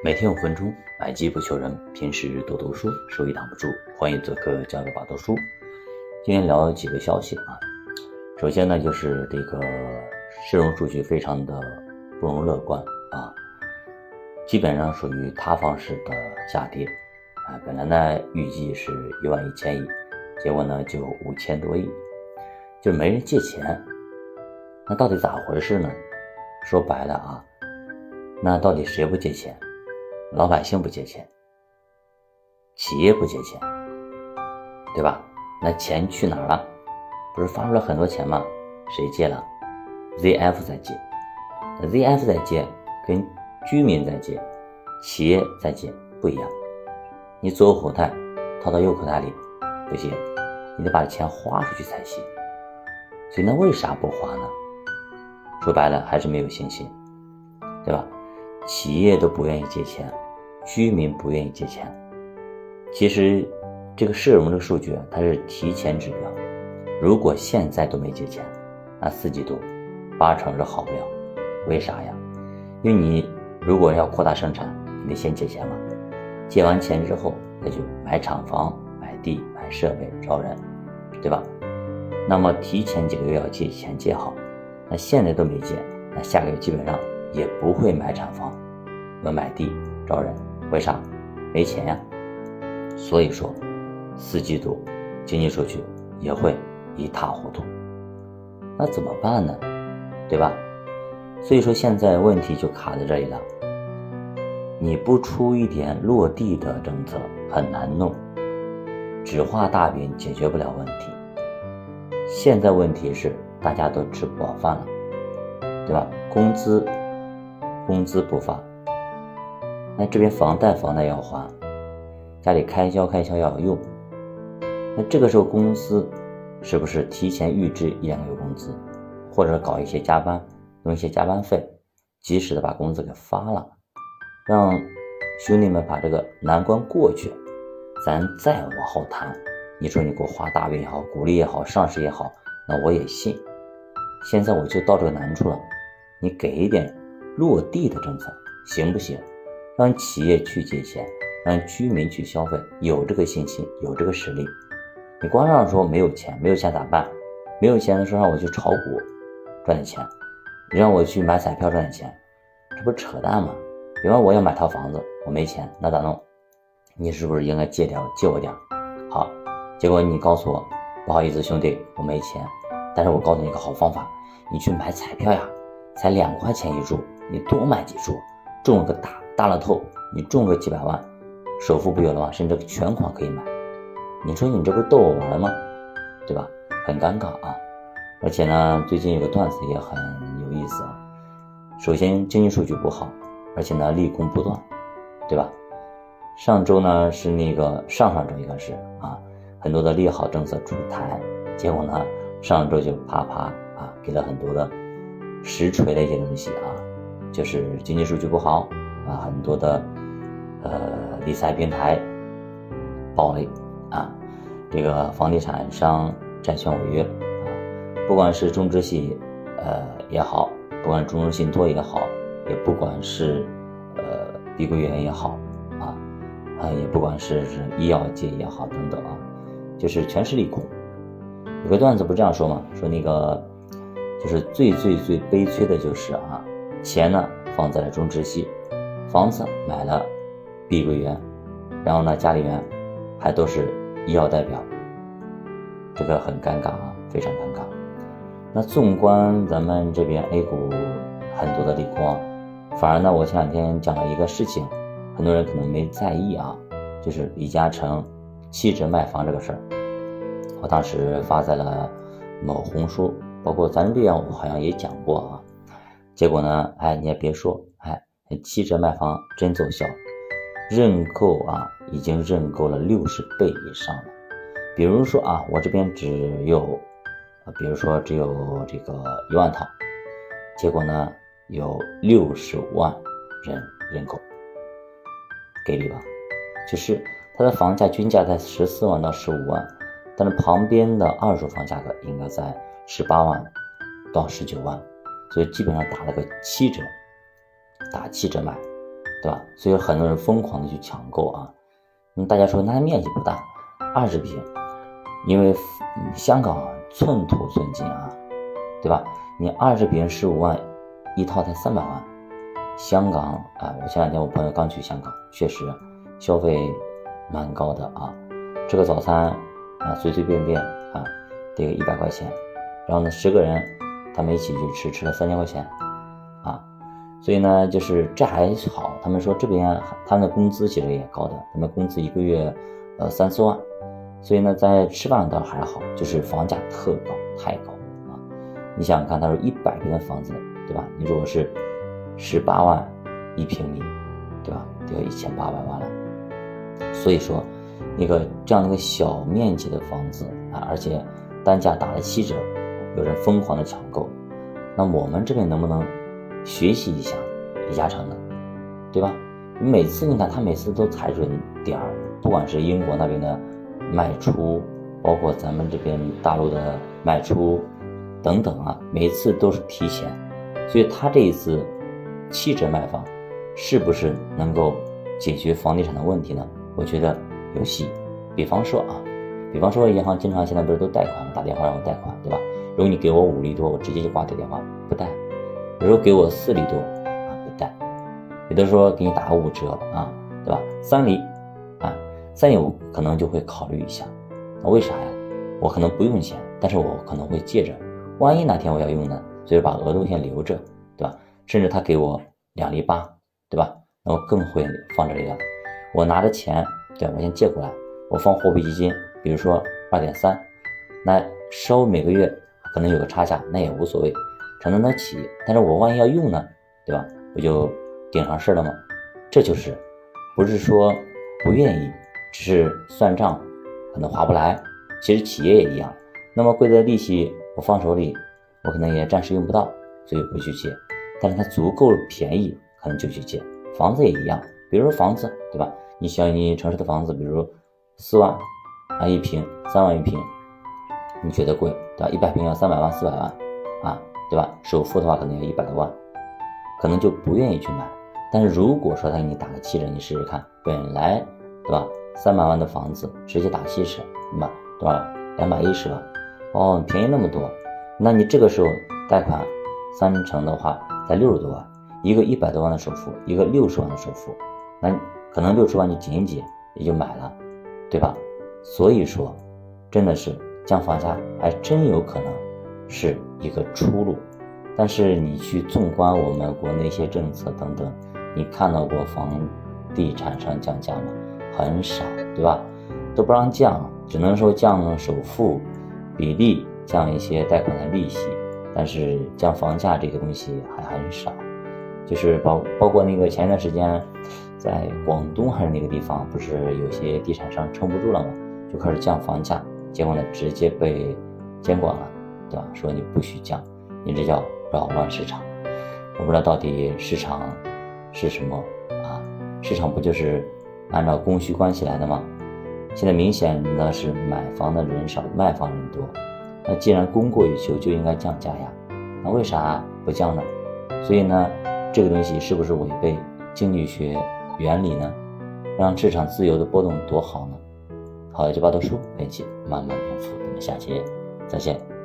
每天五分钟，买机不求人，平时多读书，收益挡不住。欢迎做客加个把读书。今天聊几个消息啊。首先呢，就是这个市容数据非常的不容乐观啊，基本上属于塌方式的下跌啊。本来呢预计是一万一千亿，结果呢就五千多亿，就没人借钱。那到底咋回事呢？说白了啊，那到底谁不借钱？老百姓不借钱，企业不借钱，对吧？那钱去哪儿了？不是发出来很多钱吗？谁借了？ZF 在借，ZF 在借，跟居民在借，企业在借不一样。你左口袋掏到右口袋里不行，你得把钱花出去才行。所以那为啥不花呢？说白了还是没有信心，对吧？企业都不愿意借钱，居民不愿意借钱。其实，这个市容这个数据啊，它是提前指标。如果现在都没借钱，那四季度八成是好不了。为啥呀？因为你如果要扩大生产，你得先借钱嘛。借完钱之后，那就买厂房、买地、买设备、招人，对吧？那么提前几个月要借钱借好。那现在都没借，那下个月基本上也不会买厂房，要买地招人，为啥？没钱呀。所以说，四季度经济数据也会一塌糊涂。那怎么办呢？对吧？所以说现在问题就卡在这里了。你不出一点落地的政策很难弄，只画大饼解决不了问题。现在问题是。大家都吃不饱饭了，对吧？工资工资不发，那这边房贷房贷要还，家里开销开销要用，那这个时候公司是不是提前预支一两个月工资，或者搞一些加班，用一些加班费，及时的把工资给发了，让兄弟们把这个难关过去，咱再往后谈。你说你给我画大饼也好，鼓励也好，上市也好，那我也信。现在我就到这个难处了，你给一点落地的政策行不行？让企业去借钱，让居民去消费，有这个信心，有这个实力。你光让说没有钱，没有钱咋办？没有钱的时候让我去炒股赚点钱，你让我去买彩票赚点钱，这不扯淡吗？比方我要买套房子，我没钱，那咋弄？你是不是应该借点借我点？好，结果你告诉我，不好意思兄弟，我没钱。但是我告诉你个好方法，你去买彩票呀，才两块钱一注，你多买几注，中了个大大乐透，你中个几百万，首付不有了吗？甚至全款可以买。你说你这不逗我玩吗？对吧？很尴尬啊！而且呢，最近有个段子也很有意思啊。首先经济数据不好，而且呢利空不断，对吧？上周呢是那个上上周应该是啊，很多的利好政策出台，结果呢。上周就啪啪啊，给了很多的实锤的一些东西啊，就是经济数据不好啊，很多的呃理财平台暴雷啊，这个房地产商债券违约啊，不管是中植系呃也好，不管中信托也好，也不管是呃碧桂园也好啊，啊也不管是是医药界也好等等啊，就是全是利空。有个段子不这样说吗？说那个就是最最最悲催的就是啊，钱呢放在了中植系，房子买了碧桂园，然后呢家里面还都是医药代表，这个很尴尬啊，非常尴尬。那纵观咱们这边 A 股很多的利空，啊，反而呢我前两天讲了一个事情，很多人可能没在意啊，就是李嘉诚弃职卖房这个事儿。我当时发在了某红书，包括咱这边我好像也讲过啊。结果呢，哎，你也别说，哎，七折卖房真奏效，认购啊，已经认购了六十倍以上了。比如说啊，我这边只有，比如说只有这个一万套，结果呢有六十万人认购，给力吧？就是它的房价均价在十四万到十五万。但是旁边的二手房价格应该在十八万到十九万，所以基本上打了个七折，打七折卖，对吧？所以很多人疯狂的去抢购啊。那大家说那面积不大，二十平，因为香港寸土寸金啊，对吧？你二十平十五万一套才三百万，香港啊，我前两天我朋友刚去香港，确实消费蛮高的啊。吃个早餐啊，随随便便啊，得个一百块钱，然后呢，十个人他们一起去吃，吃了三千块钱啊。所以呢，就是这还好，他们说这边他们的工资其实也高的，他们工资一个月呃三四万，所以呢，在吃饭倒还好，就是房价特高，太高啊。你想想看，他说一百平的房子，对吧？你如果是十八万一平米，对吧？得要一千八百万了。所以说，那个这样的一个小面积的房子啊，而且单价打了七折，有人疯狂的抢购。那我们这边能不能学习一下李嘉诚呢？对吧？每次你看他每次都踩准点儿，不管是英国那边的卖出，包括咱们这边大陆的卖出。等等啊，每次都是提前，所以他这一次七折卖房，是不是能够解决房地产的问题呢？我觉得有戏。比方说啊，比方说银行经常现在不是都贷款？打电话让我贷款，对吧？如果你给我五厘多，我直接就挂掉电话，不贷；如果给我四厘多啊，不贷。有的说给你打个五折啊，对吧？三厘啊，三厘我可能就会考虑一下。那为啥呀？我可能不用钱，但是我可能会借着。万一哪天我要用呢？所以把额度先留着，对吧？甚至他给我两厘八，对吧？那我更会放这里了。我拿着钱，对我先借过来，我放货币基金，比如说二点三，那稍微每个月可能有个差价，那也无所谓，承担得起。但是我万一要用呢，对吧？不就顶上事了吗？这就是不是说不愿意，只是算账可能划不来。其实企业也一样，那么贵的利息。我放手里，我可能也暂时用不到，所以不去借。但是它足够便宜，可能就去借。房子也一样，比如说房子，对吧？你像你城市的房子，比如四万啊一平，三万一平，你觉得贵，对吧？一百平要三百万、四百万啊，对吧？首付的话可能要一百多万，可能就不愿意去买。但是如果说他给你打个七折，你试试看，本来对吧？三百万的房子直接打七折，那么多少？两百一十万。哦，便宜那么多，那你这个时候贷款三成的话，才六十多万，一个一百多万的首付，一个六十万的首付，那可能六十万你紧一紧也就买了，对吧？所以说，真的是降房价还真有可能是一个出路。但是你去纵观我们国内一些政策等等，你看到过房地产商降价吗？很少，对吧？都不让降，只能说降首付。比例降一些贷款的利息，但是降房价这个东西还很少，就是包包括那个前一段时间，在广东还是哪个地方，不是有些地产商撑不住了吗？就开始降房价，结果呢直接被监管了，对吧？说你不许降，你这叫扰乱市场。我不知道到底市场是什么啊？市场不就是按照供需关系来的吗？现在明显的是买房的人少，卖房人多。那既然供过于求，就应该降价呀。那为啥不降呢？所以呢，这个东西是不是违背经济学原理呢？让市场自由的波动多好呢？好，就把读书，本期慢慢篇幅，咱们下期再见。